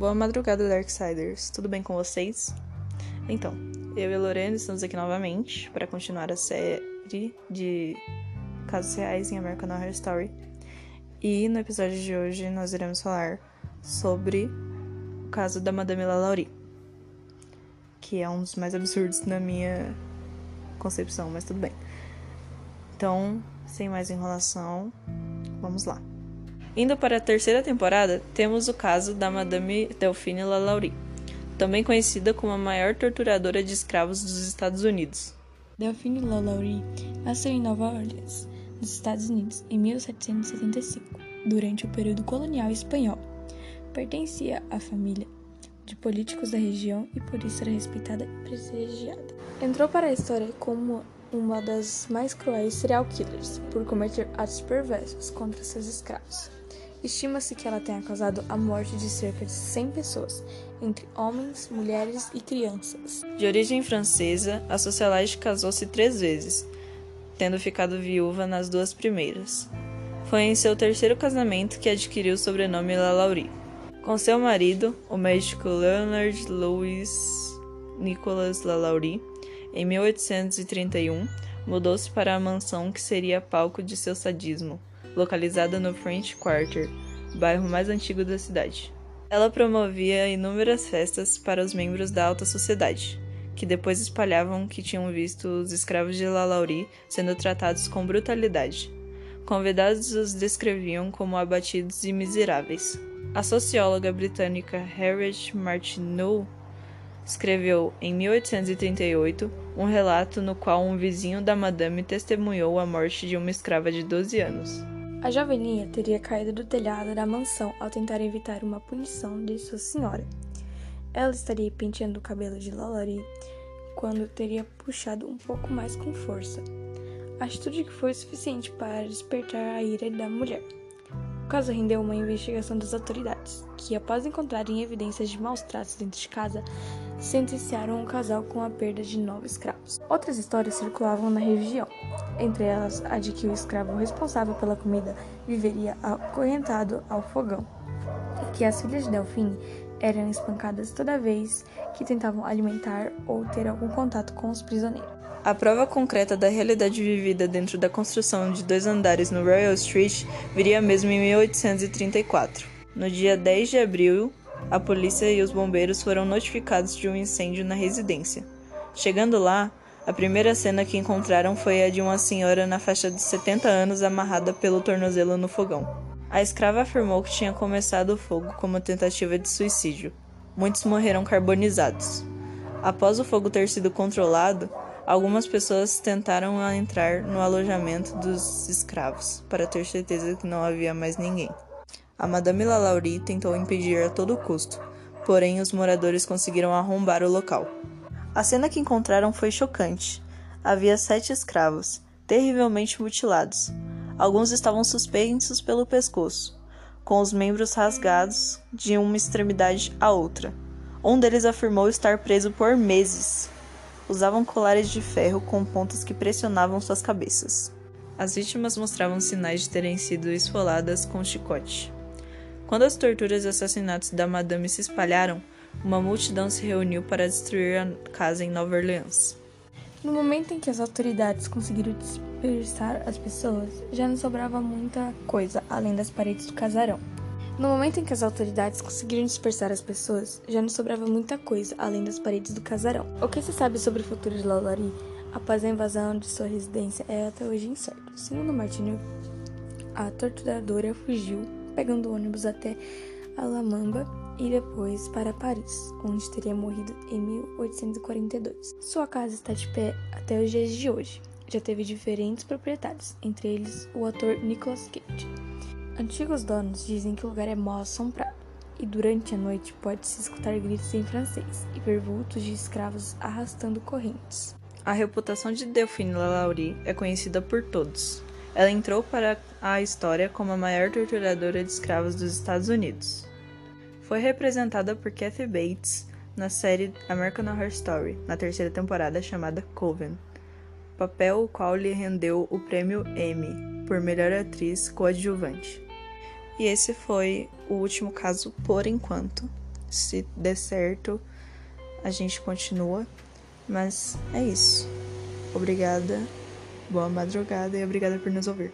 Boa madrugada, Darksiders. Tudo bem com vocês? Então, eu e Lorena estamos aqui novamente para continuar a série de casos reais em American Horror Story. E no episódio de hoje nós iremos falar sobre o caso da Madame Lalaurie, que é um dos mais absurdos na minha concepção, mas tudo bem. Então, sem mais enrolação, vamos lá. Indo para a terceira temporada, temos o caso da Madame Delphine Lalaurie, também conhecida como a maior torturadora de escravos dos Estados Unidos. Delphine Lalaurie nasceu em Nova Orleans, nos Estados Unidos, em 1775, durante o período colonial espanhol. Pertencia à família de políticos da região e por isso era respeitada e prestigiada. Entrou para a história como uma das mais cruéis serial killers por cometer atos perversos contra seus escravos. Estima-se que ela tenha causado a morte de cerca de 100 pessoas, entre homens, mulheres e crianças. De origem francesa, a socialite casou-se três vezes, tendo ficado viúva nas duas primeiras. Foi em seu terceiro casamento que adquiriu o sobrenome Lalaurie. Com seu marido, o médico Leonard Louis Nicolas Lalaurie, em 1831, mudou-se para a mansão que seria palco de seu sadismo localizada no French Quarter, bairro mais antigo da cidade. Ela promovia inúmeras festas para os membros da alta sociedade, que depois espalhavam que tinham visto os escravos de Lalaurie sendo tratados com brutalidade. Convidados os descreviam como abatidos e miseráveis. A socióloga britânica Harriet Martineau escreveu em 1838 um relato no qual um vizinho da madame testemunhou a morte de uma escrava de 12 anos. A joveninha teria caído do telhado da mansão ao tentar evitar uma punição de sua senhora. Ela estaria penteando o cabelo de Lalaurie quando teria puxado um pouco mais com força. Atitude que foi suficiente para despertar a ira da mulher. O caso rendeu uma investigação das autoridades, que, após encontrarem evidências de maus tratos dentro de casa, sentenciaram o casal com a perda de nove escravos. Outras histórias circulavam na região, entre elas a de que o escravo responsável pela comida viveria acorrentado ao fogão, e que as filhas de Delfine eram espancadas toda vez que tentavam alimentar ou ter algum contato com os prisioneiros. A prova concreta da realidade vivida dentro da construção de dois andares no Royal Street viria mesmo em 1834. No dia 10 de abril a polícia e os bombeiros foram notificados de um incêndio na residência. Chegando lá, a primeira cena que encontraram foi a de uma senhora na faixa de 70 anos amarrada pelo tornozelo no fogão. A escrava afirmou que tinha começado o fogo como tentativa de suicídio. Muitos morreram carbonizados. Após o fogo ter sido controlado, algumas pessoas tentaram entrar no alojamento dos escravos para ter certeza que não havia mais ninguém. A Madame Lalaurie tentou impedir a todo custo, porém os moradores conseguiram arrombar o local. A cena que encontraram foi chocante. Havia sete escravos, terrivelmente mutilados. Alguns estavam suspensos pelo pescoço, com os membros rasgados de uma extremidade à outra. Um deles afirmou estar preso por meses. Usavam colares de ferro com pontas que pressionavam suas cabeças. As vítimas mostravam sinais de terem sido esfoladas com chicote. Quando as torturas e assassinatos da Madame se espalharam, uma multidão se reuniu para destruir a casa em Nova Orleans. No momento em que as autoridades conseguiram dispersar as pessoas, já não sobrava muita coisa além das paredes do casarão. No momento em que as autoridades conseguiram dispersar as pessoas, já não sobrava muita coisa além das paredes do casarão. O que se sabe sobre o futuro de Lalaurie após a invasão de sua residência é até hoje incerto. Segundo Martino, a torturadora fugiu pegando ônibus até Alamamba e depois para Paris, onde teria morrido em 1842. Sua casa está de pé até os dias de hoje. Já teve diferentes proprietários, entre eles o ator Nicolas Cage. Antigos donos dizem que o lugar é mal assombrado e durante a noite pode-se escutar gritos em francês e ver vultos de escravos arrastando correntes. A reputação de Delphine Lalaurie é conhecida por todos. Ela entrou para a história como a maior torturadora de escravos dos Estados Unidos. Foi representada por Kathy Bates na série American Horror Story, na terceira temporada chamada Coven, papel o qual lhe rendeu o prêmio Emmy por melhor atriz coadjuvante. E esse foi o último caso por enquanto. Se der certo, a gente continua. Mas é isso. Obrigada, boa madrugada e obrigada por nos ouvir.